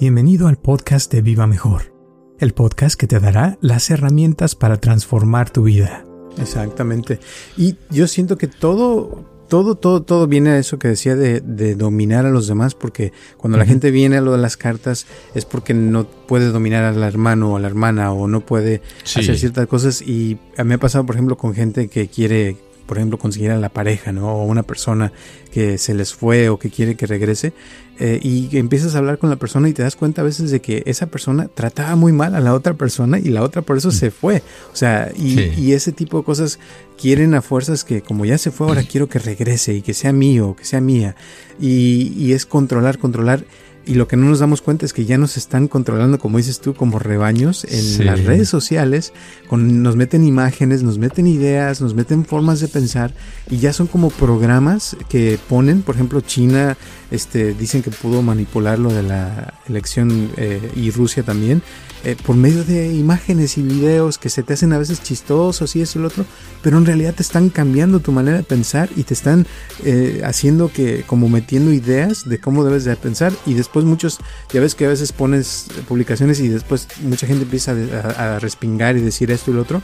Bienvenido al podcast de Viva Mejor, el podcast que te dará las herramientas para transformar tu vida. Exactamente. Y yo siento que todo, todo, todo, todo viene a eso que decía de, dominar a los demás, porque cuando la gente viene a lo de las cartas es porque no puede dominar al hermano o a la hermana o no puede hacer ciertas cosas. Y a mí me ha pasado, por ejemplo, con gente que quiere por ejemplo, conseguir a la pareja, ¿no? O una persona que se les fue o que quiere que regrese. Eh, y empiezas a hablar con la persona y te das cuenta a veces de que esa persona trataba muy mal a la otra persona y la otra por eso se fue. O sea, y, ese tipo de cosas quieren a fuerzas que como ya se fue, ahora quiero que regrese y que sea mío, que sea mía. Y, y es controlar, controlar. Y lo que no nos damos cuenta es que ya nos están controlando, como dices tú, como rebaños en las redes sociales. Con, nos meten imágenes, nos meten ideas, nos meten formas de pensar y ya son como programas que ponen, por ejemplo, China, este, dicen que pudo manipular lo de la elección eh, y Rusia también eh, por medio de imágenes y videos que se te hacen a veces chistosos y eso y lo otro, pero en realidad te están cambiando tu manera de pensar y te están eh, haciendo que, como metiendo ideas de cómo debes de pensar y después muchos, ya ves que a veces pones publicaciones y después mucha gente empieza a, respingar y decir esto y lo otro,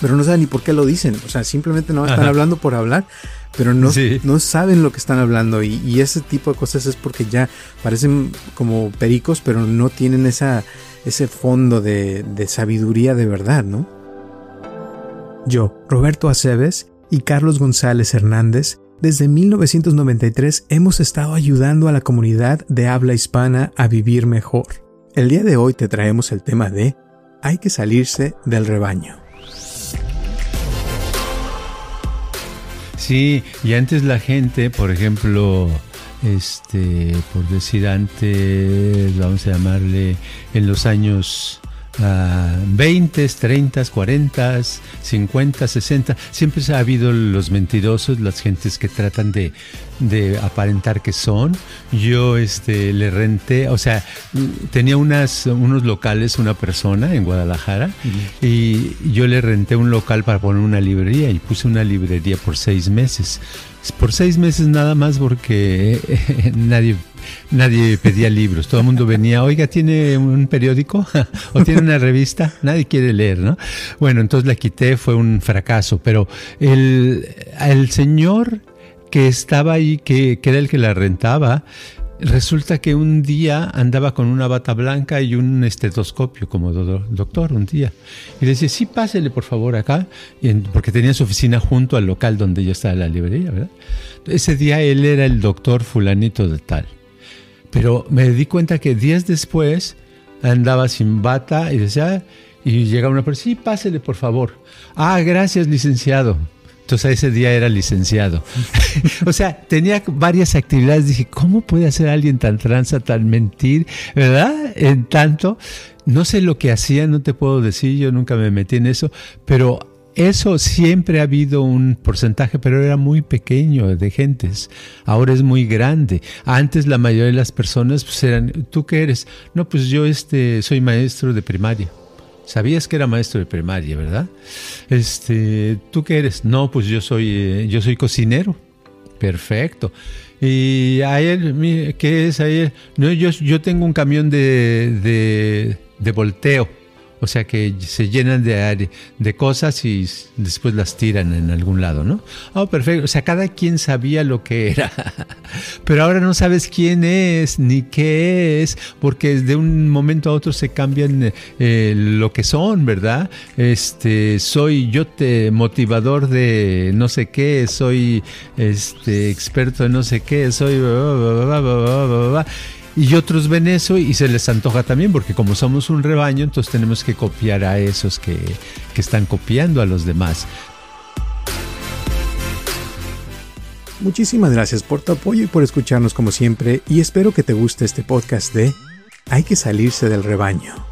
pero no saben ni por qué lo dicen, o sea, simplemente no están hablando por hablar pero no, no saben lo que están hablando y, y, ese tipo de cosas es porque ya parecen como pericos, pero no tienen esa, ese fondo de, sabiduría de verdad, ¿no? Yo, Roberto Aceves y Carlos González Hernández, desde 1993 hemos estado ayudando a la comunidad de habla hispana a vivir mejor. El día de hoy te traemos el tema de hay que salirse del rebaño. Sí, y antes la gente, por ejemplo, este, por decir antes, vamos a llamarle en los años 20, 30, 40, 50, 60. Siempre ha habido los mentirosos, las gentes que tratan de, de aparentar que son. Yo este, le renté, o sea, tenía unas, unos locales, una persona en Guadalajara, y yo le renté un local para poner una librería y puse una librería por seis meses. Por seis meses nada más porque nadie nadie pedía libros, todo el mundo venía, oiga, ¿tiene un periódico? ¿O tiene una revista? Nadie quiere leer, ¿no? Bueno, entonces la quité, fue un fracaso, pero el, el señor que estaba ahí, que, que era el que la rentaba, Resulta que un día andaba con una bata blanca y un estetoscopio como doctor un día. Y le decía, sí, pásele por favor acá, porque tenía su oficina junto al local donde yo estaba la librería, ¿verdad? Ese día él era el doctor fulanito de tal. Pero me di cuenta que días después andaba sin bata y decía, y llega una persona, sí, pásele por favor. Ah, gracias, licenciado. Entonces ese día era licenciado. o sea, tenía varias actividades. Dije, ¿cómo puede hacer alguien tan tranza, tan mentir? ¿Verdad? En tanto, no sé lo que hacía, no te puedo decir, yo nunca me metí en eso, pero eso siempre ha habido un porcentaje, pero era muy pequeño de gentes. Ahora es muy grande. Antes la mayoría de las personas pues eran, ¿tú qué eres? No, pues yo este soy maestro de primaria. Sabías que era maestro de primaria, ¿verdad? Este, ¿tú qué eres? No, pues yo soy eh, yo soy cocinero. Perfecto. Y ayer, ¿qué es ayer? No, yo, yo tengo un camión de, de, de volteo o sea que se llenan de, de cosas y después las tiran en algún lado, ¿no? Oh, perfecto. O sea, cada quien sabía lo que era. Pero ahora no sabes quién es ni qué es, porque de un momento a otro se cambian eh, lo que son, ¿verdad? Este, soy yo te motivador de no sé qué, soy este experto en no sé qué, soy y otros ven eso y se les antoja también, porque como somos un rebaño, entonces tenemos que copiar a esos que, que están copiando a los demás. Muchísimas gracias por tu apoyo y por escucharnos como siempre y espero que te guste este podcast de Hay que salirse del rebaño.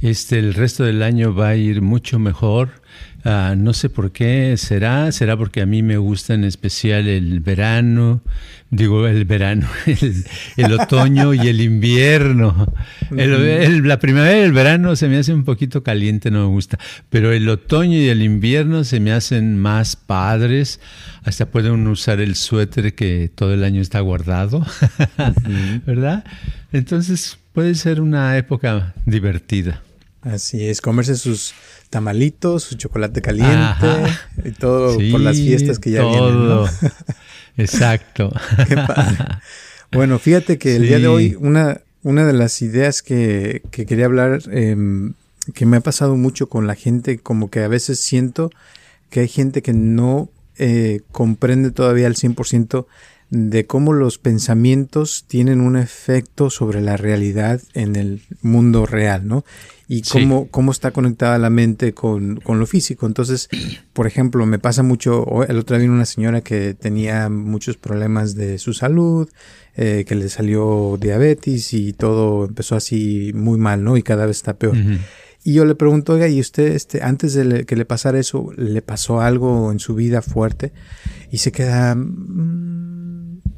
este, el resto del año va a ir mucho mejor. Ah, no sé por qué será, será porque a mí me gusta en especial el verano, digo el verano, el, otoño y el invierno. la primavera y el verano se me hace un poquito caliente, no me gusta, pero el otoño y el invierno se me hacen más padres. Hasta pueden usar el suéter que todo el año está guardado, ¿verdad? Entonces puede ser una época divertida. Así es, comerse sus tamalitos, su chocolate caliente y todo por las fiestas que ya vienen. Exacto. Qué padre. Bueno, fíjate que el día de hoy una, una de las ideas que, que quería hablar, em, que me ha pasado mucho con la gente, como que a veces siento que hay gente que no eh, comprende todavía al 100% de cómo los pensamientos tienen un efecto sobre la realidad en el mundo real, ¿no? Y cómo, cómo está conectada la mente con, con, lo físico. Entonces, por ejemplo, me pasa mucho, el otro día vino una señora que tenía muchos problemas de su salud, eh, que le salió diabetes y todo empezó así muy mal, ¿no? Y cada vez está peor. Y yo le pregunto, oiga, ¿y usted, este, antes de que le pasara eso, le pasó algo en su vida fuerte? Y se queda... Mm,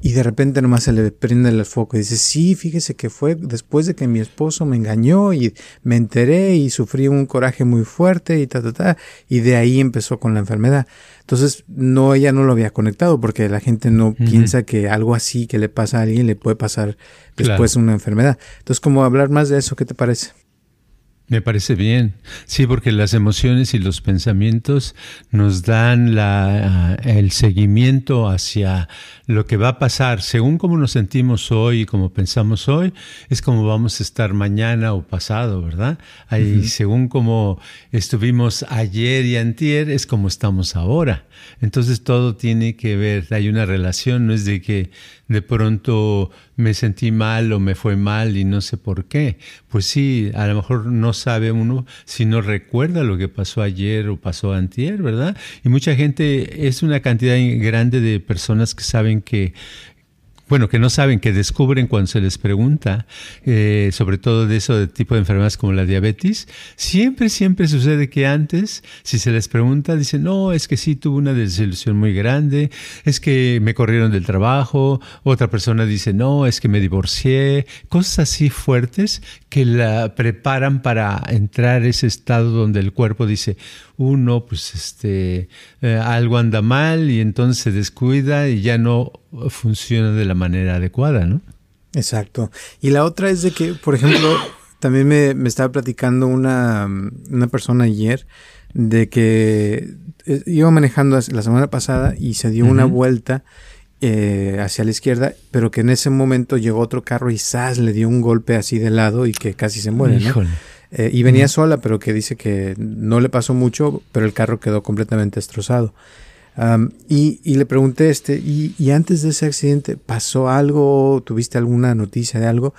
y de repente nomás se le prende el foco y dice, sí, fíjese que fue después de que mi esposo me engañó y me enteré y sufrí un coraje muy fuerte y ta, ta, ta. Y de ahí empezó con la enfermedad. Entonces, no, ella no lo había conectado porque la gente no piensa que algo así que le pasa a alguien le puede pasar después de una enfermedad. Entonces, como hablar más de eso, ¿qué te parece? Me parece bien. Sí, porque las emociones y los pensamientos nos dan la, el seguimiento hacia lo que va a pasar. Según cómo nos sentimos hoy y cómo pensamos hoy, es como vamos a estar mañana o pasado, ¿verdad? Ahí, Según cómo estuvimos ayer y antier, es como estamos ahora. Entonces todo tiene que ver, hay una relación, no es de que de pronto me sentí mal o me fue mal y no sé por qué. Pues sí, a lo mejor no sabe uno si no recuerda lo que pasó ayer o pasó antier, ¿verdad? Y mucha gente, es una cantidad grande de personas que saben que bueno, que no saben, que descubren cuando se les pregunta, eh, sobre todo de eso de tipo de enfermedades como la diabetes, siempre, siempre sucede que antes, si se les pregunta, dicen, no, es que sí tuve una desilusión muy grande, es que me corrieron del trabajo, otra persona dice, no, es que me divorcié, cosas así fuertes que la preparan para entrar a ese estado donde el cuerpo dice, uno, pues este, eh, algo anda mal y entonces se descuida y ya no funciona de la manera adecuada, ¿no? Exacto. Y la otra es de que, por ejemplo, también me, me estaba platicando una, una, persona ayer de que eh, iba manejando la semana pasada y se dio una vuelta eh, hacia la izquierda, pero que en ese momento llegó otro carro y ¡zas! le dio un golpe así de lado y que casi se muere, ¿no? Eh, y venía sola, pero que dice que no le pasó mucho, pero el carro quedó completamente destrozado. y, y, le pregunté, este, y, y, antes de ese accidente, ¿pasó algo? ¿Tuviste alguna noticia de algo?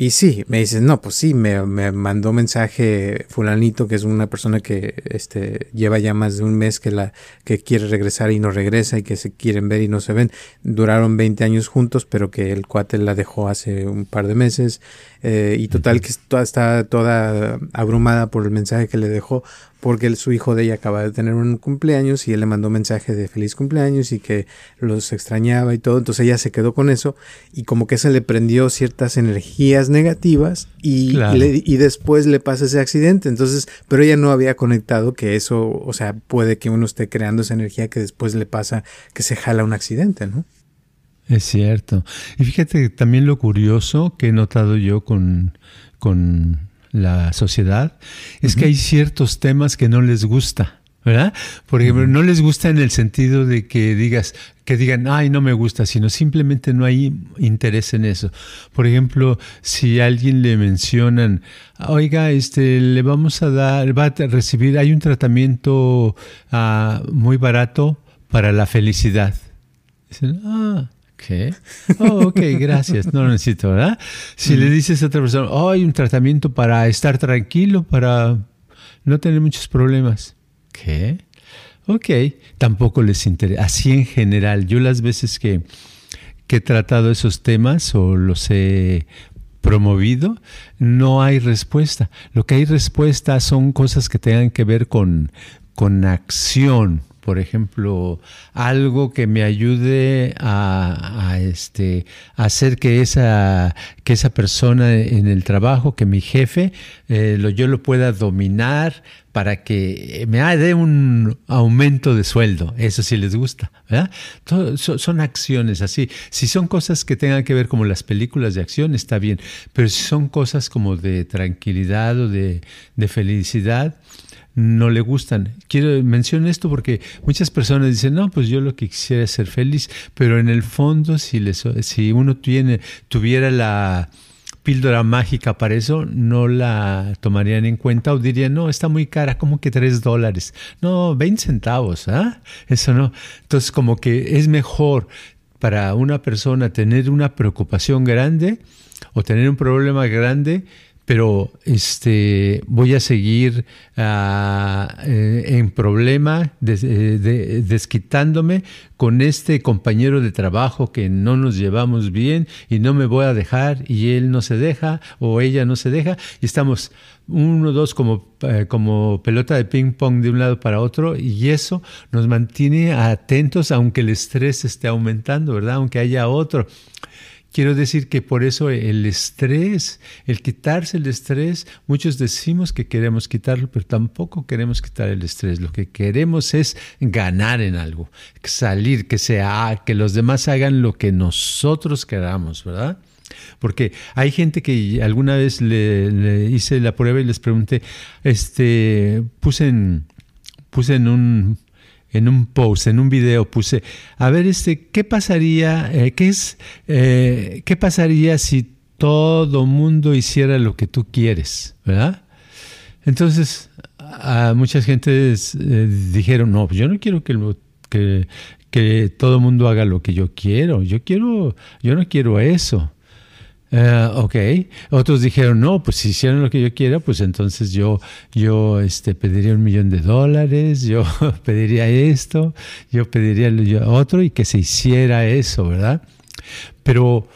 Y sí, me dices, no, pues sí, me, me, mandó mensaje fulanito, que es una persona que este, lleva ya más de un mes que, la, que quiere regresar y no regresa y que se quieren ver y no se ven. Duraron 20 años juntos, pero que el cuate la dejó hace un par de meses. Eh, y total que está toda abrumada por el mensaje que le dejó porque su hijo de ella acaba de tener un cumpleaños y él le mandó mensaje de feliz cumpleaños y que los extrañaba y todo, entonces ella se quedó con eso y como que se le prendió ciertas energías negativas y, y después le pasa ese accidente, entonces, pero ella no había conectado que eso, o sea, puede que uno esté creando esa energía que después le pasa que se jala un accidente, ¿no? Es cierto. Y fíjate también lo curioso que he notado yo con, con la sociedad es que hay ciertos temas que no les gusta. ¿verdad? Por ejemplo, no les gusta en el sentido de que digas, que digan, ay, no me gusta, sino simplemente no hay interés en eso. Por ejemplo, si a alguien le mencionan, oiga, este, le vamos a dar, va a recibir, hay un tratamiento uh, muy barato para la felicidad. Dicen, ah, ¿Qué? Oh, ok, gracias, no lo necesito, ¿verdad? Si le dices a otra persona, oh, hay un tratamiento para estar tranquilo, para no tener muchos problemas. ¿Qué? Ok, tampoco les interesa. Así en general, yo las veces que, que he tratado esos temas o los he promovido, no hay respuesta. Lo que hay respuesta son cosas que tengan que ver con, con acción, por ejemplo, algo que me ayude a, este, hacer que esa, que esa persona en el trabajo, que mi jefe, eh, lo, yo lo pueda dominar para que me dé un aumento de sueldo. Eso sí les gusta. son, acciones así. Si son cosas que tengan que ver como las películas de acción, está bien. Pero si son cosas como de tranquilidad o de, de felicidad, no le gustan. Quiero mencionar esto porque muchas personas dicen, no, pues yo lo que quisiera es ser feliz, pero en el fondo si, les, si uno tiene, tuviera la píldora mágica para eso, no la tomarían en cuenta o dirían, no, está muy cara, como que tres dólares. No, 20 centavos, ¿ah? Eso no. Entonces como que es mejor para una persona tener una preocupación grande o tener un problema grande pero este, voy a seguir ah, eh, en problema, eh, desquitándome con este compañero de trabajo que no nos llevamos bien y no me voy a dejar y él no se deja o ella no se deja y estamos uno dos como, eh, como pelota de ping pong de un lado para otro y eso nos mantiene atentos aunque el estrés esté aumentando, ¿verdad? Aunque haya otro. Quiero decir que por eso el estrés, el quitarse el estrés, muchos decimos que queremos quitarlo, pero tampoco queremos quitar el estrés. Lo que queremos es ganar en algo, salir, que sea, que los demás hagan lo que nosotros queramos, ¿verdad? Porque hay gente que alguna vez le, hice la prueba y les pregunté, este, puse en, puse en un en un post, en un video, puse, a ver, este, ¿qué pasaría, eh, qué es, eh, qué pasaría si todo mundo hiciera lo que tú quieres, ¿verdad? Entonces, a muchas gentes eh, dijeron, no, yo no quiero que, que, que todo mundo haga lo que yo quiero, yo quiero, yo no quiero eso. Uh, ok. Otros dijeron, no, pues si hicieran lo que yo quiera, pues entonces yo, yo este, pediría un millón de dólares, yo pediría esto, yo pediría otro y que se hiciera eso, ¿verdad? Pero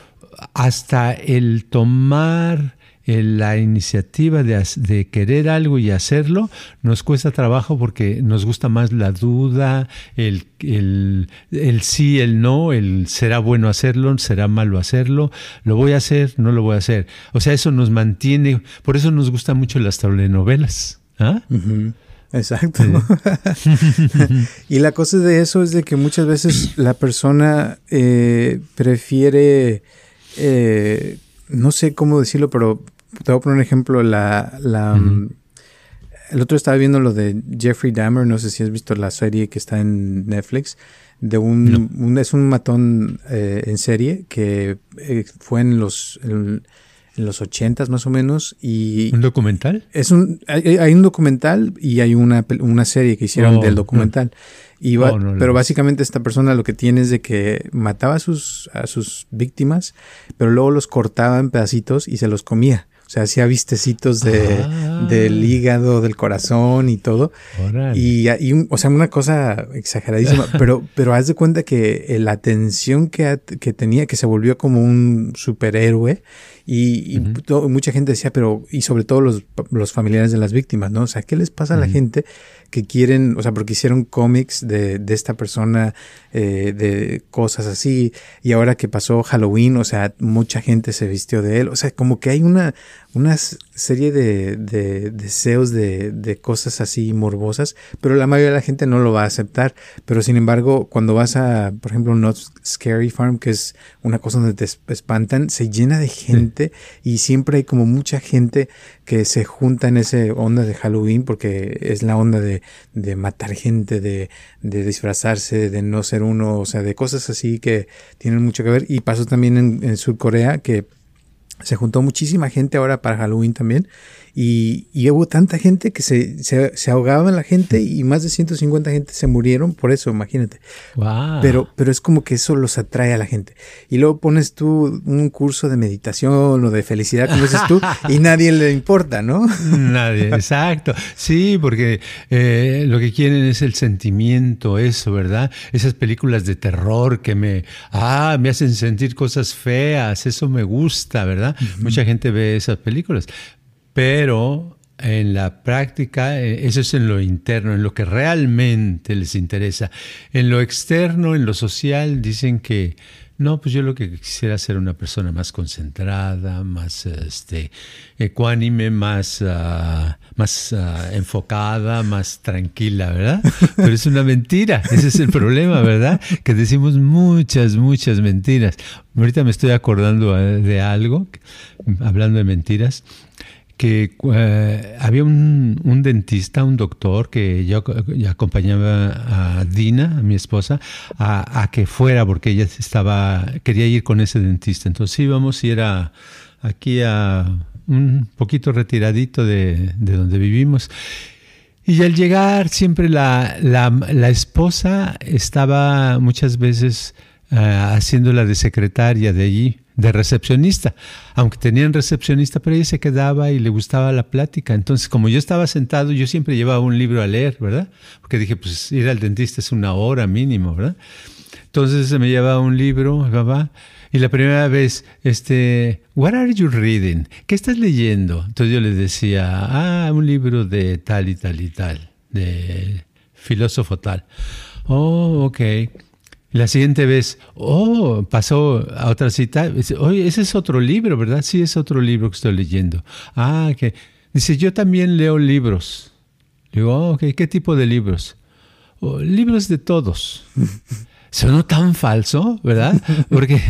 hasta el tomar la iniciativa de, querer algo y hacerlo nos cuesta trabajo porque nos gusta más la duda, el, el, el, sí, el no, el será bueno hacerlo, será malo hacerlo, lo voy a hacer, no lo voy a hacer. O sea, eso nos mantiene, por eso nos gustan mucho las telenovelas. ¿ah? Exacto. y la cosa de eso es de que muchas veces la persona eh, prefiere, eh, no sé cómo decirlo, pero te voy a poner un ejemplo, la, la mm, el otro estaba viendo lo de Jeffrey Dahmer, no sé si has visto la serie que está en Netflix, de un, es un matón eh, en serie que eh, fue en los en, los ochentas más o menos y un documental es un hay, un documental y hay una, una serie que hicieron del oh, documental. Y oh, pero básicamente esta persona lo que tiene es de que mataba a sus a sus víctimas pero luego los cortaba en pedacitos y se los comía sea, hacía vistecitos de, ah. del hígado, del corazón y todo. Y, y o sea, una cosa exageradísima, pero, pero haz de cuenta que la atención que, que tenía, que se volvió como un superhéroe y, mucha gente decía, pero, y sobre todo los, los, familiares de las víctimas, ¿no? O sea, ¿qué les pasa a la gente que quieren, o sea, porque hicieron cómics de, de esta persona, eh, de cosas así, y ahora que pasó Halloween, o sea, mucha gente se vistió de él, o sea, como que hay una, una serie de, de deseos de, de, cosas así morbosas, pero la mayoría de la gente no lo va a aceptar. Pero sin embargo, cuando vas a, por ejemplo, Not Scary Farm, que es una cosa donde te espantan, se llena de gente y siempre hay como mucha gente que se junta en esa onda de Halloween porque es la onda de, de matar gente, de, de disfrazarse, de no ser uno, o sea, de cosas así que tienen mucho que ver. Y pasó también en, en Sur Corea que se juntó muchísima gente ahora para Halloween también y, hubo tanta gente que se, se, ahogaba en la gente y más de 150 gente se murieron por eso, imagínate. Pero, pero es como que eso los atrae a la gente. Y luego pones tú un curso de meditación o de felicidad, como dices tú, y nadie le importa, ¿no? Nadie, exacto. Sí, porque eh, lo que quieren es el sentimiento, eso, ¿verdad? Esas películas de terror que me, ah, me hacen sentir cosas feas, eso me gusta, ¿verdad? ¿verdad? Mucha gente ve esas películas, pero en la práctica, eh, eso es en lo interno, en lo que realmente les interesa. En lo externo, en lo social, dicen que no, pues yo lo que quisiera ser una persona más concentrada, más este, ecuánime, más, ah, más ah, enfocada, más tranquila, ¿verdad? Pero es una mentira, ese es el problema, ¿verdad? Que decimos muchas, muchas mentiras. Ahorita me estoy acordando eh, de algo, hablando de mentiras que eh, había un, dentista, un doctor que yo, acompañaba a Dina, a mi esposa, a, que fuera porque ella estaba quería ir con ese dentista. Entonces íbamos y era aquí a un poquito retiradito de, donde vivimos. Y al llegar siempre la, la, esposa estaba muchas veces uh, haciéndola de secretaria de allí de recepcionista, aunque tenían recepcionista, pero ella se quedaba y le gustaba la plática. Entonces, como yo estaba sentado, yo siempre llevaba un libro a leer, ¿verdad? Porque dije, pues ir al dentista es una hora mínimo, ¿verdad? Entonces se me llevaba un libro, papá, y la primera vez, este, what are you reading? ¿Qué estás leyendo? Entonces yo le decía, ah, un libro de tal y tal y tal, de filósofo tal. Oh, ok. La siguiente vez, oh, pasó a otra cita. Oye, ese es otro libro, ¿verdad? Sí, es otro libro que estoy leyendo. Ah, que. Dice, yo también leo libros. Digo, oh, ok, ¿qué tipo de libros? Oh, libros de todos. sonó tan falso, ¿verdad? Porque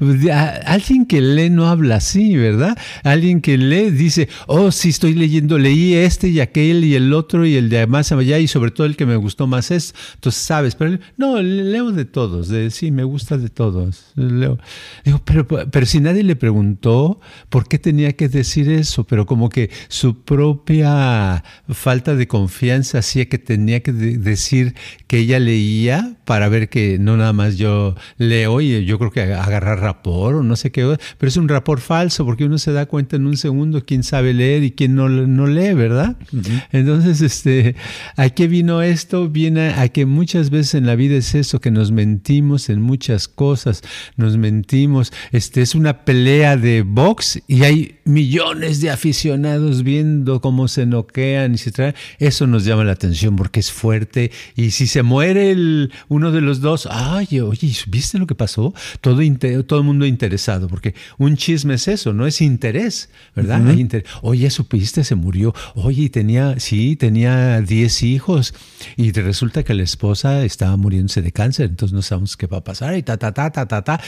alguien que lee no habla así, ¿verdad? Alguien que lee dice, oh, sí, estoy leyendo, leí este y aquel y el otro y el de más allá y sobre todo el que me gustó más es, entonces sabes, pero no, leo de todos, de, sí, me gusta de todos. Leo. Digo, pero, pero si nadie le preguntó por qué tenía que decir eso, pero como que su propia falta de confianza hacía que tenía que decir que ella leía para ver que no nada más yo leo y yo creo que agarrar rapor o no sé qué, pero es un rapor falso porque uno se da cuenta en un segundo quién sabe leer y quién no, no lee, ¿verdad? Entonces, este, ¿a qué vino esto? Viene a que muchas veces en la vida es eso, que nos mentimos en muchas cosas, nos mentimos, este, es una pelea de box y hay millones de aficionados viendo cómo se noquean y se traen, eso nos llama la atención porque es fuerte y si se muere el uno de los dos, ay, oye, ¿viste lo que pasó? Todo, todo el mundo interesado, porque un chisme es eso, no es interés, ¿verdad? Oye, supiste, se murió. Oye, tenía, sí, tenía 10 hijos y resulta que la esposa estaba muriéndose de cáncer, entonces no sabemos qué va a pasar y ta, ta, ta, ta, ta, ta.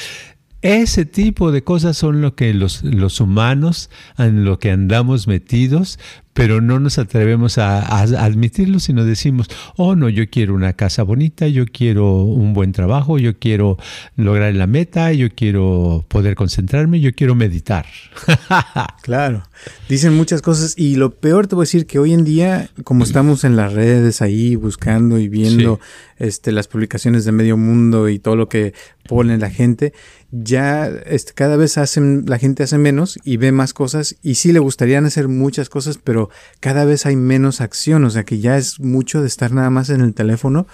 Ese tipo de cosas son lo que los, los humanos, en lo que andamos metidos, pero no nos atrevemos a, admitirlo, sino decimos, oh no, yo quiero una casa bonita, yo quiero un buen trabajo, yo quiero lograr la meta, yo quiero poder concentrarme, yo quiero meditar. claro, dicen muchas cosas y lo peor te voy a decir que hoy en día, como estamos en las redes ahí buscando y viendo este, las publicaciones de medio mundo y todo lo que pone la gente, ya este, cada vez hacen, la gente hace menos y ve más cosas y sí le gustarían hacer muchas cosas, pero cada vez hay menos acción, o sea que ya es mucho de estar nada más en el teléfono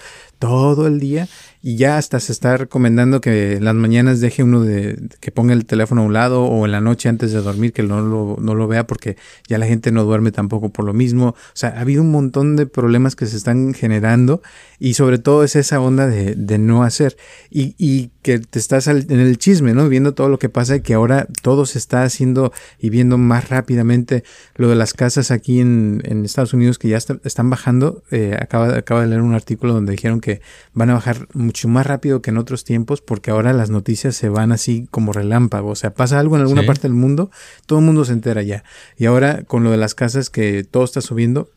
todo el día y ya hasta se está recomendando que en las mañanas deje uno de que ponga el teléfono a un lado o en la noche antes de dormir que no lo, no lo vea porque ya la gente no duerme tampoco por lo mismo. O sea, ha habido un montón de problemas que se están generando y sobre todo es esa onda de, de no hacer y, y, que te estás en el chisme, ¿no? Viendo todo lo que pasa y que ahora todo se está haciendo y viendo más rápidamente lo de las casas aquí en, en Estados Unidos que ya están bajando. Eh, acaba, acaba de leer un artículo donde dijeron que van a bajar mucho más rápido que en otros tiempos porque ahora las noticias se van así como relámpago. O sea, pasa algo en alguna parte del mundo, todo el mundo se entera ya. Y ahora con lo de las casas que todo está subiendo,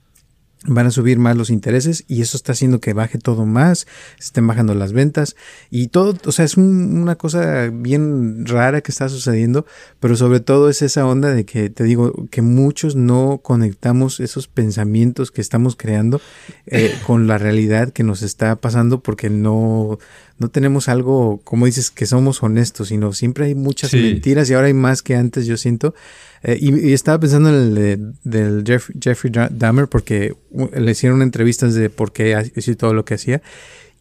van a subir más los intereses y eso está haciendo que baje todo más, estén bajando las ventas y todo, o sea, es una cosa bien rara que está sucediendo, pero sobre todo es esa onda de que te digo que muchos no conectamos esos pensamientos que estamos creando eh, con la realidad que nos está pasando porque no, no tenemos algo, como dices, que somos honestos, sino siempre hay muchas mentiras y ahora hay más que antes, yo siento. Eh, y, estaba pensando en el del Jeffrey Dahmer porque le hicieron entrevistas de por qué hacía todo lo que hacía.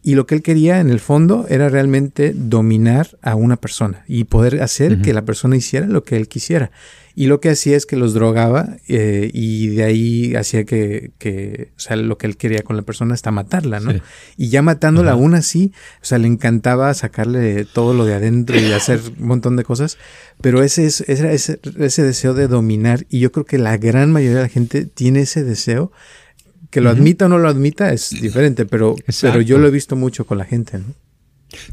Y lo que él quería en el fondo era realmente dominar a una persona y poder hacer que la persona hiciera lo que él quisiera. Y lo que hacía es que los drogaba eh, y de ahí hacía que, que, o sea, lo que él quería con la persona hasta matarla, ¿no? Y ya matándola aún así, o sea, le encantaba sacarle todo lo de adentro y hacer un montón de cosas, pero ese es ese, ese, ese deseo de dominar y yo creo que la gran mayoría de la gente tiene ese deseo que lo admita o no lo admita es diferente, pero, pero yo lo he visto mucho con la gente, ¿no?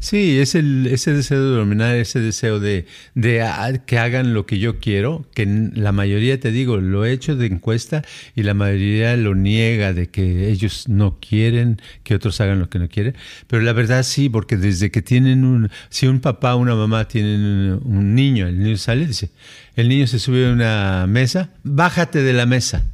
Sí, es el, ese deseo de dominar, ese deseo de, de que hagan lo que yo quiero, que la mayoría, te digo, lo he hecho de encuesta y la mayoría lo niega de que ellos no quieren que otros hagan lo que no quieren, pero la verdad sí, porque desde que tienen un, si un papá o una mamá tienen un niño, el niño sale, dice, el niño se sube a una mesa, bájate de la mesa,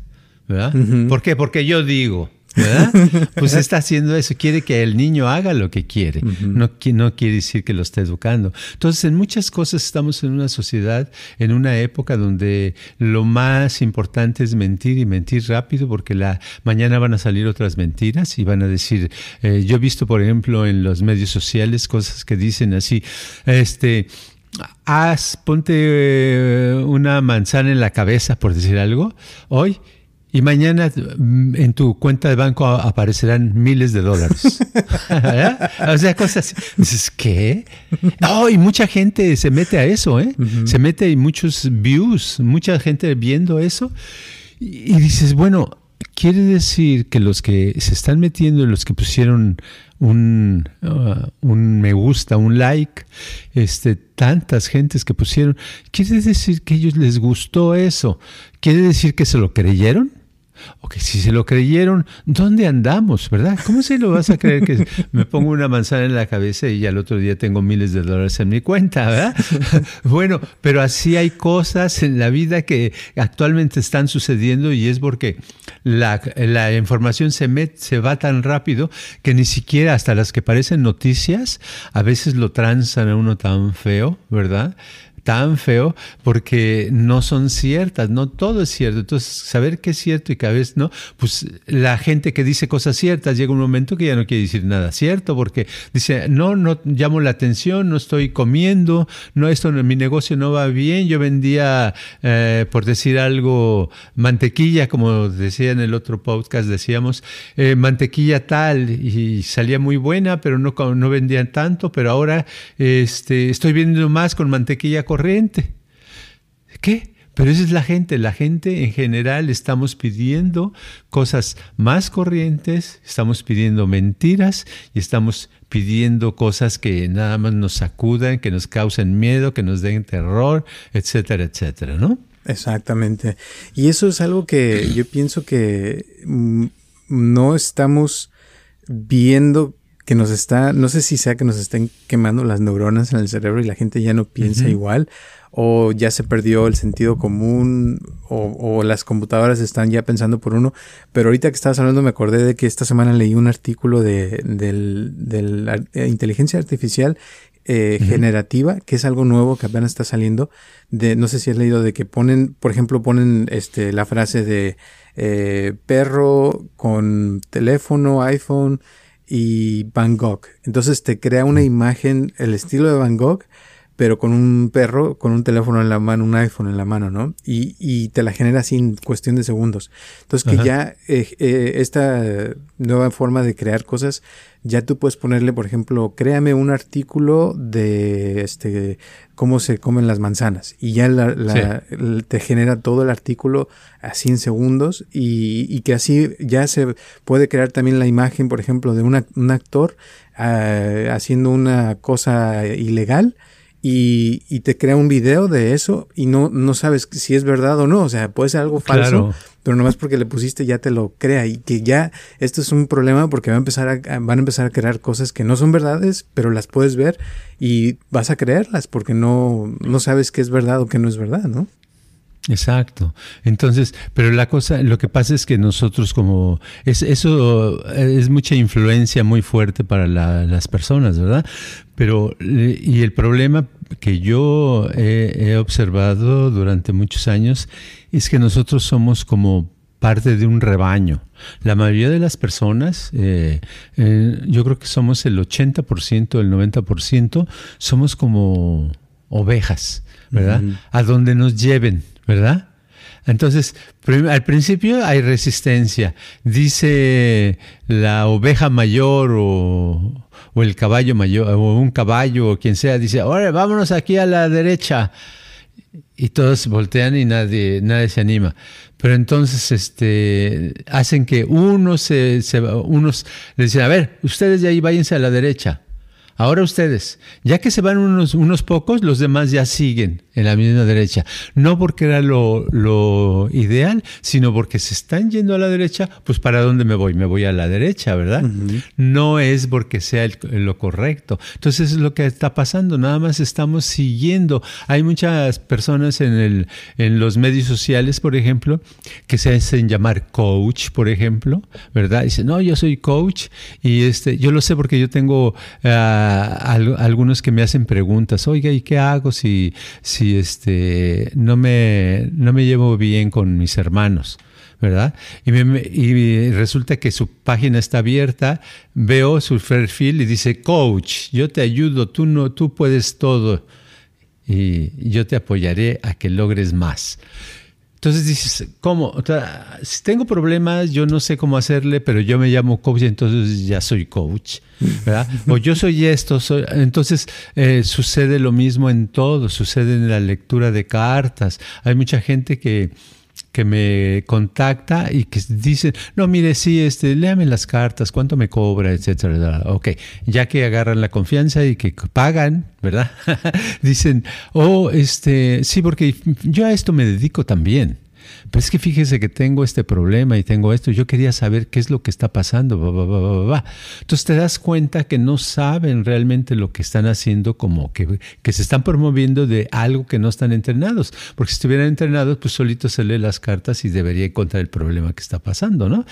¿verdad? ¿Por qué? Porque yo digo. ¿verdad? Pues está haciendo eso, quiere que el niño haga lo que quiere, no, no quiere decir que lo esté educando. Entonces, en muchas cosas estamos en una sociedad, en una época donde lo más importante es mentir y mentir rápido, porque la mañana van a salir otras mentiras y van a decir, eh, yo he visto, por ejemplo, en los medios sociales cosas que dicen así, este, haz, ponte eh, una manzana en la cabeza, por decir algo, hoy y mañana mm, en tu cuenta de banco aparecerán miles de dólares. o sea, cosas. Dices, ¿qué? Oh, y mucha gente se mete a eso, ¿eh? Se mete y muchos views, mucha gente viendo eso. Y, dices, bueno, quiere decir que los que se están metiendo, los que pusieron un, uh, un me gusta, un like, este, tantas gentes que pusieron, quiere decir que a ellos les gustó eso. ¿Quiere decir que se lo creyeron? Ok, si se lo creyeron, ¿dónde andamos, verdad? ¿Cómo se lo vas a creer que me pongo una manzana en la cabeza y al otro día tengo miles de dólares en mi cuenta, verdad? bueno, pero así hay cosas en la vida que actualmente están sucediendo y es porque la, la información se, met, se va tan rápido que ni siquiera hasta las que parecen noticias a veces lo transan a uno tan feo, ¿verdad? Tan feo porque no son ciertas, no todo es cierto. Entonces, saber qué es cierto y cada vez no, pues la gente que dice cosas ciertas llega un momento que ya no quiere decir nada cierto porque dice, no, no llamo la atención, no estoy comiendo, no, esto, mi negocio no va bien, yo vendía, eh, por decir algo, mantequilla, como decía en el otro podcast, decíamos, eh, mantequilla tal y salía muy buena, pero no, no vendían tanto, pero ahora este, estoy vendiendo más con mantequilla corriente. ¿Qué? Pero esa es la gente. La gente en general estamos pidiendo cosas más corrientes, estamos pidiendo mentiras y estamos pidiendo cosas que nada más nos sacudan, que nos causen miedo, que nos den terror, etcétera, etcétera, ¿no? Exactamente. Y eso es algo que yo pienso que mm, no estamos viendo que nos está, no sé si sea que nos estén quemando las neuronas en el cerebro y la gente ya no piensa igual, o ya se perdió el sentido común, o, las computadoras están ya pensando por uno. Pero ahorita que estabas hablando me acordé de que esta semana leí un artículo de, la eh, inteligencia artificial eh, generativa, que es algo nuevo que apenas está saliendo. De, no sé si has leído de que ponen, por ejemplo, ponen este, la frase de eh, perro con teléfono, iPhone, y Van Gogh. Entonces te crea una imagen, el estilo de Van Gogh, pero con un perro, con un teléfono en la mano, un iPhone en la mano, ¿no? Y, y te la genera sin cuestión de segundos. Entonces que ya eh, eh, esta nueva forma de crear cosas ya tú puedes ponerle, por ejemplo, créame un artículo de este cómo se comen las manzanas y ya la, te genera todo el artículo así en segundos y, y, que así ya se puede crear también la imagen, por ejemplo, de un actor ah, haciendo una cosa ilegal y, y, te crea un video de eso y no, no sabes si es verdad o no. O sea, puede ser algo falso, pero nomás porque le pusiste ya te lo crea. Y que ya esto es un problema porque va a empezar a, van a empezar a crear cosas que no son verdades, pero las puedes ver y vas a creerlas porque no, no sabes qué es verdad o qué no es verdad, ¿no? Exacto. Entonces, pero la cosa, lo que pasa es que nosotros como, es, eso es mucha influencia muy fuerte para las personas, ¿verdad? Pero, y el problema que yo he, observado durante muchos años es que nosotros somos como parte de un rebaño. La mayoría de las personas, eh, eh, yo creo que somos el 80%, el 90%, somos como ovejas, ¿verdad? A donde nos lleven, ¿verdad? Entonces, al principio hay resistencia. Dice la oveja mayor o, el caballo mayor, o un caballo o quien sea, dice, ahora vámonos aquí a la derecha. Y todos voltean y nadie, nadie se anima. Pero entonces este, hacen que unos, se, unos le dicen, a ver, ustedes de ahí váyanse a la derecha. Ahora ustedes, ya que se van unos, unos pocos, los demás ya siguen en la misma derecha. No porque era lo, ideal, sino porque se están yendo a la derecha, pues ¿para dónde me voy? Me voy a la derecha, ¿verdad? No es porque sea lo correcto. Entonces es lo que está pasando, nada más estamos siguiendo. Hay muchas personas en, el, en los medios sociales, por ejemplo, que se hacen llamar coach, por ejemplo, ¿verdad? Dicen, no, yo soy coach y este, yo lo sé porque yo tengo ah, algunos que me hacen preguntas, oiga, ¿y qué hago si si este, no, me, no me llevo bien con mis hermanos. ¿verdad? Y, y, resulta que su página está abierta, veo su perfil y dice, coach, yo te ayudo, tú, no, tú puedes todo y yo te apoyaré a que logres más. Entonces dices, ¿cómo? si tengo problemas, yo no sé cómo hacerle, pero yo me llamo coach, entonces ya soy coach, ¿verdad? o yo soy esto, soy... entonces eh, sucede lo mismo en todo, sucede en la lectura de cartas. Hay mucha gente que que me contacta y que dicen, no, mire, sí, este, léame las cartas, cuánto me cobra, etcétera. Ok, ya que agarran la confianza y que pagan, ¿verdad? dicen, oh, este, sí, porque yo a esto me dedico también. Pero es que fíjese que tengo este problema y tengo esto. Yo quería saber qué es lo que está pasando. Entonces te das cuenta que no saben realmente lo que están haciendo, como que, que se están promoviendo de algo que no están entrenados. Porque si estuvieran entrenados, pues solito se lee las cartas y debería encontrar el problema que está pasando, ¿no?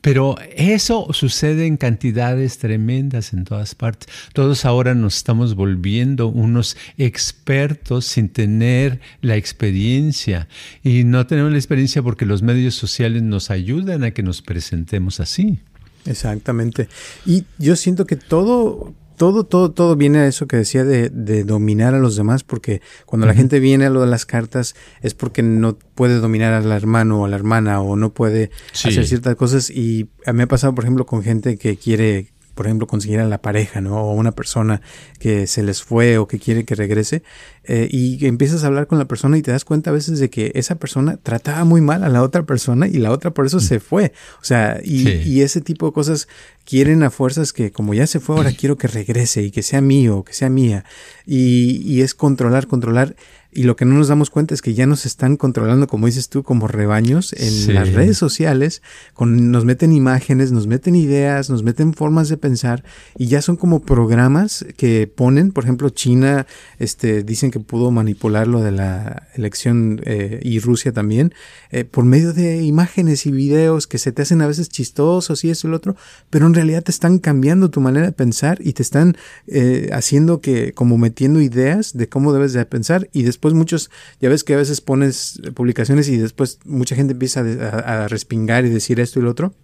Pero eso sucede en cantidades tremendas en todas partes. Todos ahora nos estamos volviendo unos expertos sin tener la experiencia y no tenemos la experiencia porque los medios sociales nos ayudan a que nos presentemos así. Exactamente. Y yo siento que todo, todo, todo, todo viene a eso que decía de, dominar a los demás, porque cuando la gente viene a lo de las cartas es porque no puede dominar al hermano o a la hermana o no puede hacer ciertas cosas. Y a mí me ha pasado, por ejemplo, con gente que quiere por ejemplo, conseguir a la pareja, ¿no? O una persona que se les fue o que quiere que regrese, eh, y empiezas a hablar con la persona y te das cuenta a veces de que esa persona trataba muy mal a la otra persona y la otra por eso mm. se fue. O sea, y, y, ese tipo de cosas quieren a fuerzas que como ya se fue, ahora quiero que regrese y que sea mío, que sea mía. Y, y es controlar, controlar. Y lo que no nos damos cuenta es que ya nos están controlando, como dices tú, como rebaños en las redes sociales, con, nos meten imágenes, nos meten ideas, nos meten formas de pensar y ya son como programas que ponen, por ejemplo, China, este, dicen que pudo manipular lo de la elección eh, y Rusia también, eh, por medio de imágenes y videos que se te hacen a veces chistosos y eso y lo otro, pero en realidad te están cambiando tu manera de pensar y te están eh, haciendo que, como metiendo ideas de cómo debes de pensar y después muchos, ya ves que a veces pones publicaciones y después mucha gente empieza a, respingar y decir esto y lo otro,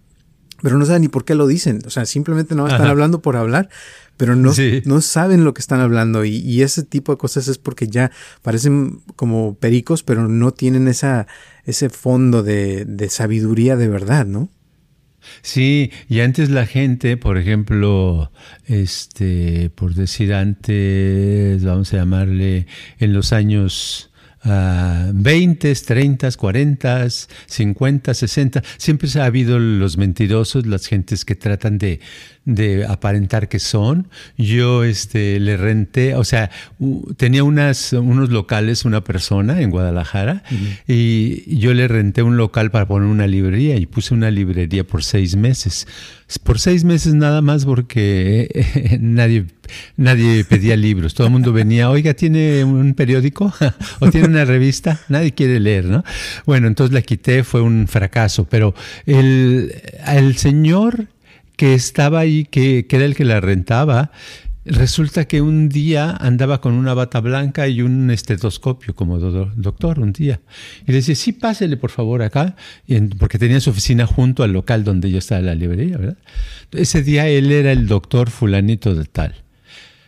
pero no saben ni por qué lo dicen, o sea, simplemente no están hablando por hablar, pero no, no saben lo que están hablando. Y, ese tipo de cosas es porque ya parecen como pericos, pero no tienen esa, ese fondo de, de sabiduría de verdad, ¿no? Sí, y antes la gente, por ejemplo, este, por decir antes, vamos a llamarle, en los años uh, 20, 30, 40, 50, 60, siempre ha habido los mentirosos, las gentes que tratan de de aparentar que son. Yo este, le renté, o sea, tenía unas, unos locales, una persona en Guadalajara, y yo le renté un local para poner una librería y puse una librería por seis meses. Por seis meses nada más porque nadie, nadie pedía libros. Todo el mundo venía, oiga, ¿tiene un periódico? ¿O tiene una revista? Nadie quiere leer, ¿no? Bueno, entonces la quité, fue un fracaso, pero el, el señor que estaba ahí, que, era el que la rentaba, resulta que un día andaba con una bata blanca y un estetoscopio como doctor un día. Y le decía, sí, pásele por favor acá, porque tenía su oficina junto al local donde yo estaba la librería, ¿verdad? Ese día él era el doctor fulanito de tal.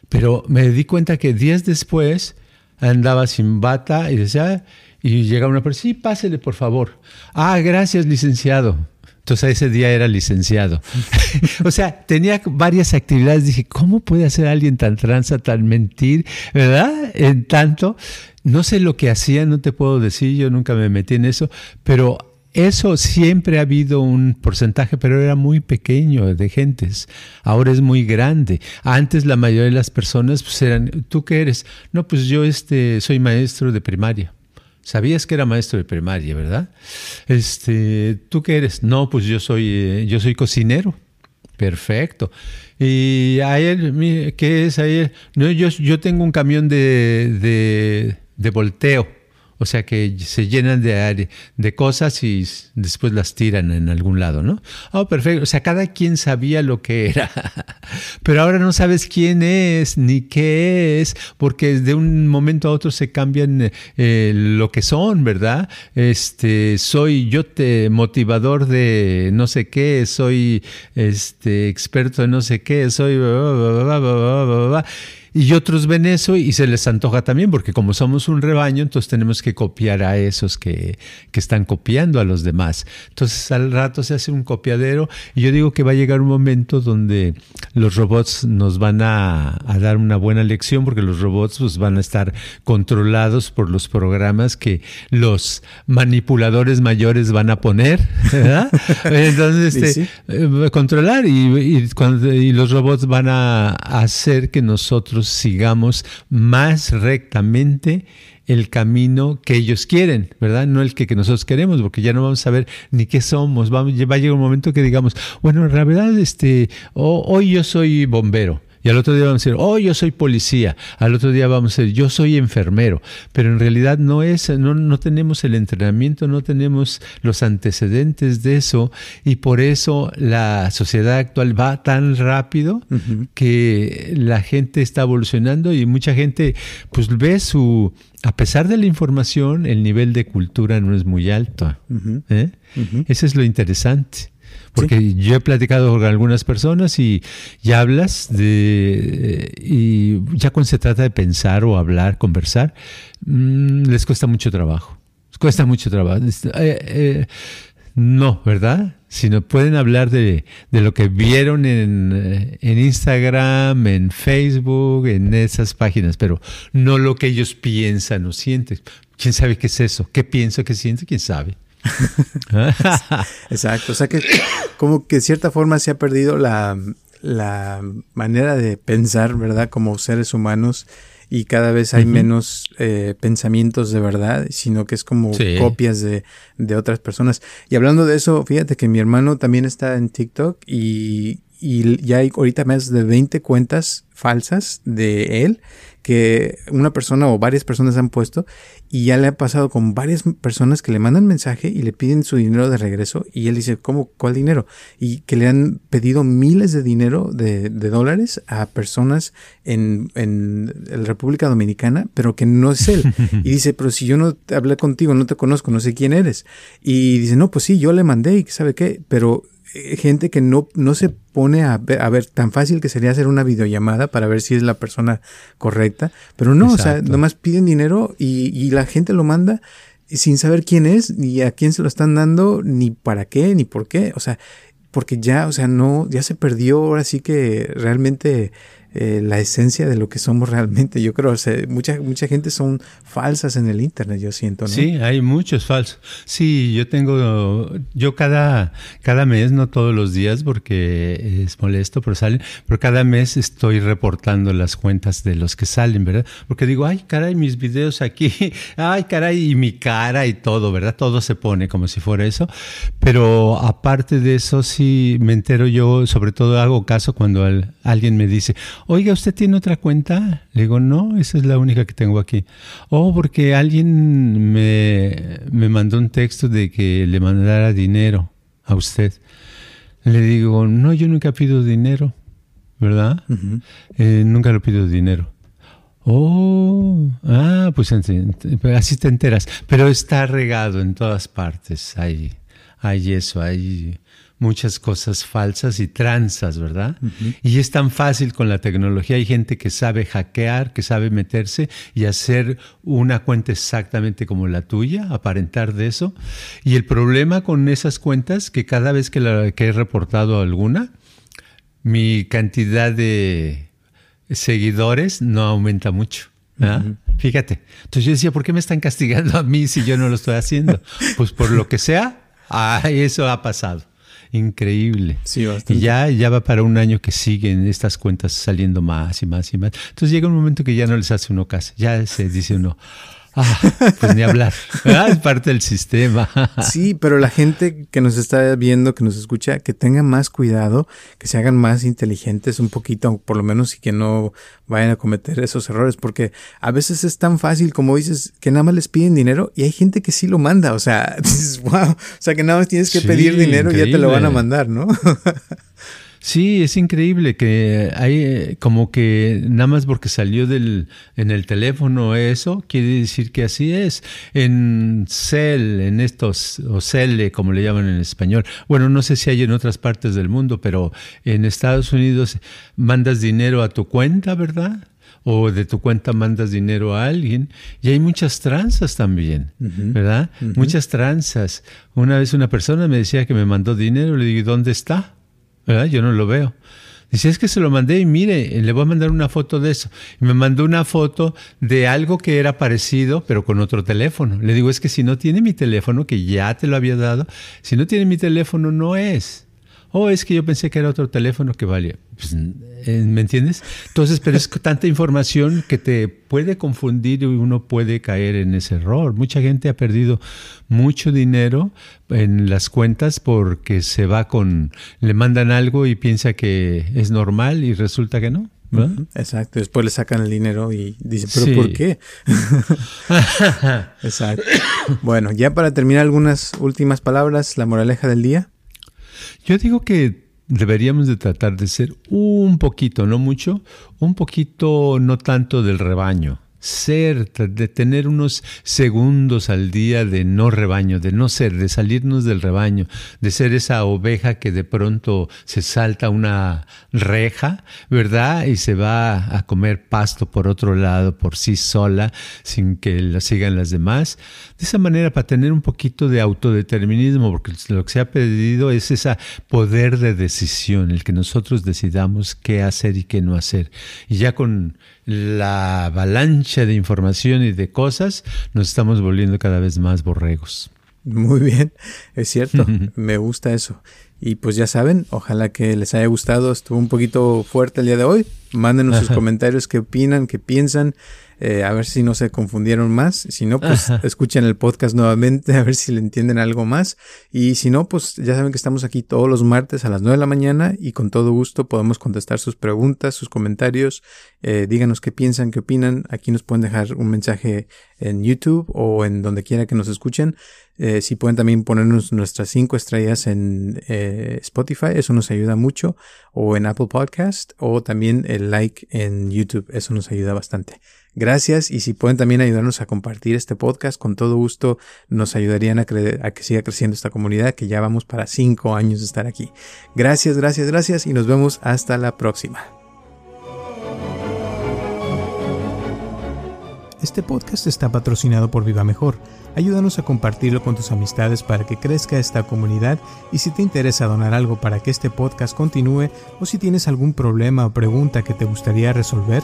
Pero me di cuenta que días después andaba sin bata y decía, y llega una persona, sí, pásele por favor. Ah, gracias, licenciado. Entonces ese día era licenciado. o sea, tenía varias actividades. Dije, ¿cómo puede hacer alguien tan tranza, tan mentir? ¿Verdad? En tanto, no sé lo que hacía, no te puedo decir, yo nunca me metí en eso, pero eso siempre ha habido un porcentaje, pero era muy pequeño de gentes. Ahora es muy grande. Antes la mayoría de las personas pues eran, ¿tú qué eres? No, pues yo este, soy maestro de primaria. Sabías que era maestro de primaria, ¿verdad? Este, ¿tú qué eres? No, pues yo soy, eh, yo soy cocinero. Perfecto. Y ayer, ¿qué es ayer? No, yo, yo tengo un camión de, de, de volteo. O sea que se llenan de, de cosas y después las tiran en algún lado, ¿no? Oh, perfecto. O sea, cada quien sabía lo que era. Pero ahora no sabes quién es ni qué es, porque de un momento a otro se cambian eh, lo que son, ¿verdad? Este, soy yo te motivador de no sé qué, soy este experto en no sé qué, soy y otros ven eso y se les antoja también, porque como somos un rebaño, entonces tenemos que copiar a esos que, que están copiando a los demás. Entonces al rato se hace un copiadero y yo digo que va a llegar un momento donde los robots nos van a, dar una buena lección, porque los robots pues, van a estar controlados por los programas que los manipuladores mayores van a poner, ¿verdad? Entonces, este, eh, controlar y, cuando, y los robots van a hacer que nosotros sigamos más rectamente el camino que ellos quieren, ¿verdad? No el que, nosotros queremos, porque ya no vamos a saber ni qué somos. Vamos, va a llegar un momento que digamos, bueno, en realidad, este, hoy yo soy bombero y al otro día vamos a decir, oh, yo soy policía. Al otro día vamos a decir, yo soy enfermero. Pero en realidad no es, no, no tenemos el entrenamiento, no tenemos los antecedentes de eso. Y por eso la sociedad actual va tan rápido que la gente está evolucionando y mucha gente pues ve su, a pesar de la información, el nivel de cultura no es muy alto. ¿eh? Eso es lo interesante. Porque yo he platicado con algunas personas y, ya hablas de. Y ya cuando se trata de pensar o hablar, conversar, mm, les cuesta mucho trabajo. Les cuesta mucho trabajo. Eh, eh, no, ¿verdad? Sino pueden hablar de, de lo que vieron en, eh, en, Instagram, en Facebook, en esas páginas, pero no lo que ellos piensan o sienten. ¿Quién sabe qué es eso? ¿Qué pienso, qué siento? ¿Quién sabe? Exacto, o sea que como que de cierta forma se ha perdido la, manera de pensar, ¿verdad? Como seres humanos y cada vez hay menos eh, pensamientos de verdad, sino que es como copias de, de, otras personas. Y hablando de eso, fíjate que mi hermano también está en TikTok y, y ya hay ahorita más de 20 cuentas falsas de él que una persona o varias personas han puesto y ya le ha pasado con varias personas que le mandan mensaje y le piden su dinero de regreso y él dice, ¿cómo? ¿Cuál dinero? Y que le han pedido miles de dinero de, dólares a personas en, en la República Dominicana, pero que no es él. Y dice, pero si yo no hablé contigo, no te conozco, no sé quién eres. Y dice, no, pues sí, yo le mandé y sabe qué, pero gente que no, no se pone a ver, a ver, tan fácil que sería hacer una videollamada para ver si es la persona correcta, pero no, o sea, nomás piden dinero y, y la gente lo manda sin saber quién es, ni a quién se lo están dando, ni para qué, ni por qué, o sea, porque ya, o sea, no, ya se perdió ahora sí que realmente eh, la esencia de lo que somos realmente. Yo creo, que mucha, mucha gente son falsas en el Internet, yo siento, ¿no? Sí, hay muchos falsos. Sí, yo tengo, yo cada, cada mes, no todos los días porque es molesto, pero salen, pero cada mes estoy reportando las cuentas de los que salen, ¿verdad? Porque digo, ay, caray, mis videos aquí, ay, caray, y mi cara y todo, ¿verdad? Todo se pone como si fuera eso. Pero aparte de eso, sí me entero yo, sobre todo hago caso cuando alguien me dice, oiga, ¿usted tiene otra cuenta? Le digo, no, esa es la única que tengo aquí. Oh, porque alguien me, me mandó un texto de que le mandara dinero a usted. Le digo, no, yo nunca pido dinero. ¿verdad? Eh, nunca lo pido dinero. Oh, ah, pues así te enteras. Pero está regado en todas partes. Hay, hay eso, hay muchas cosas falsas y tranzas, ¿verdad? Y es tan fácil con la tecnología. Hay gente que sabe hackear, que sabe meterse y hacer una cuenta exactamente como la tuya, aparentar de eso. Y el problema con esas cuentas, que cada vez que, la, que he reportado alguna, mi cantidad de seguidores no aumenta mucho. Fíjate. Entonces yo decía, ¿por qué me están castigando a mí si yo no lo estoy haciendo? Pues por lo que sea, eso ha pasado. Increíble. Sí, Y ya, ya va para un año que siguen estas cuentas saliendo más y más y más. Entonces llega un momento que ya no les hace uno caso. Ya se dice uno, Ah, pues ni hablar. es parte del sistema. sí, pero la gente que nos está viendo, que nos escucha, que tenga más cuidado, que se hagan más inteligentes un poquito, por lo menos, y que no vayan a cometer esos errores, porque a veces es tan fácil, como dices, que nada más les piden dinero y hay gente que sí lo manda. O sea, dices, wow, o sea, que nada más tienes que pedir dinero y ya te lo van a mandar, ¿no? Sí, es increíble que hay eh, como que nada más porque salió del, en el teléfono eso, quiere decir que así es. En Cell, en estos, o Cell, como le llaman en español. Bueno, no sé si hay en otras partes del mundo, pero en Estados Unidos mandas dinero a tu cuenta, ¿verdad? o de tu cuenta mandas dinero a alguien. Y hay muchas tranzas también, ¿verdad? Muchas tranzas. Una vez una persona me decía que me mandó dinero, le digo, ¿dónde está? Yo no lo veo. Dice, es que se lo mandé y mire, le voy a mandar una foto de eso. Y me mandó una foto de algo que era parecido, pero con otro teléfono. Le digo, es que si no tiene mi teléfono, que ya te lo había dado, si no tiene mi teléfono, no es. Oh, es que yo pensé que era otro teléfono que valía. Pues, eh, ¿Me entiendes? Entonces, pero es tanta información que te puede confundir y uno puede caer en ese error. Mucha gente ha perdido mucho dinero en las cuentas porque se va con, le mandan algo y piensa que es normal y resulta que no. Exacto, después le sacan el dinero y dicen, pero ¿por qué? Exacto. Bueno, ya para terminar algunas últimas palabras, la moraleja del día. Yo digo que deberíamos de tratar de ser un poquito, no mucho, un poquito no tanto del rebaño ser, de tener unos segundos al día de no rebaño, de no ser, de salirnos del rebaño, de ser esa oveja que de pronto se salta una reja, ¿verdad? Y se va a comer pasto por otro lado, por sí sola, sin que la sigan las demás. De esa manera, para tener un poquito de autodeterminismo, porque lo que se ha pedido es ese poder de decisión, el que nosotros decidamos qué hacer y qué no hacer. Y ya con la avalancha de información y de cosas, nos estamos volviendo cada vez más borregos. Muy bien, es cierto, me gusta eso. Y pues ya saben, ojalá que les haya gustado, estuvo un poquito fuerte el día de hoy. Mándenos sus comentarios, qué opinan, qué piensan. Eh, a ver si no se confundieron más. Si no, pues escuchen el podcast nuevamente, a ver si le entienden algo más. Y si no, pues ya saben que estamos aquí todos los martes a las 9 de la mañana y con todo gusto podemos contestar sus preguntas, sus comentarios. Eh, díganos qué piensan, qué opinan. Aquí nos pueden dejar un mensaje en YouTube o en donde quiera que nos escuchen. Eh, si pueden también ponernos nuestras cinco estrellas en Spotify, eso nos ayuda mucho. O en Apple Podcast o también el like en YouTube, eso nos ayuda bastante. Gracias y si pueden también ayudarnos a compartir este podcast, con todo gusto nos ayudarían a, a, que siga creciendo esta comunidad, que ya vamos para cinco años de estar aquí. Gracias, gracias, gracias y nos vemos hasta la próxima. Este podcast está patrocinado por Viva Mejor. Ayúdanos a compartirlo con tus amistades para que crezca esta comunidad y si te interesa donar algo para que este podcast continúe o si tienes algún problema o pregunta que te gustaría resolver,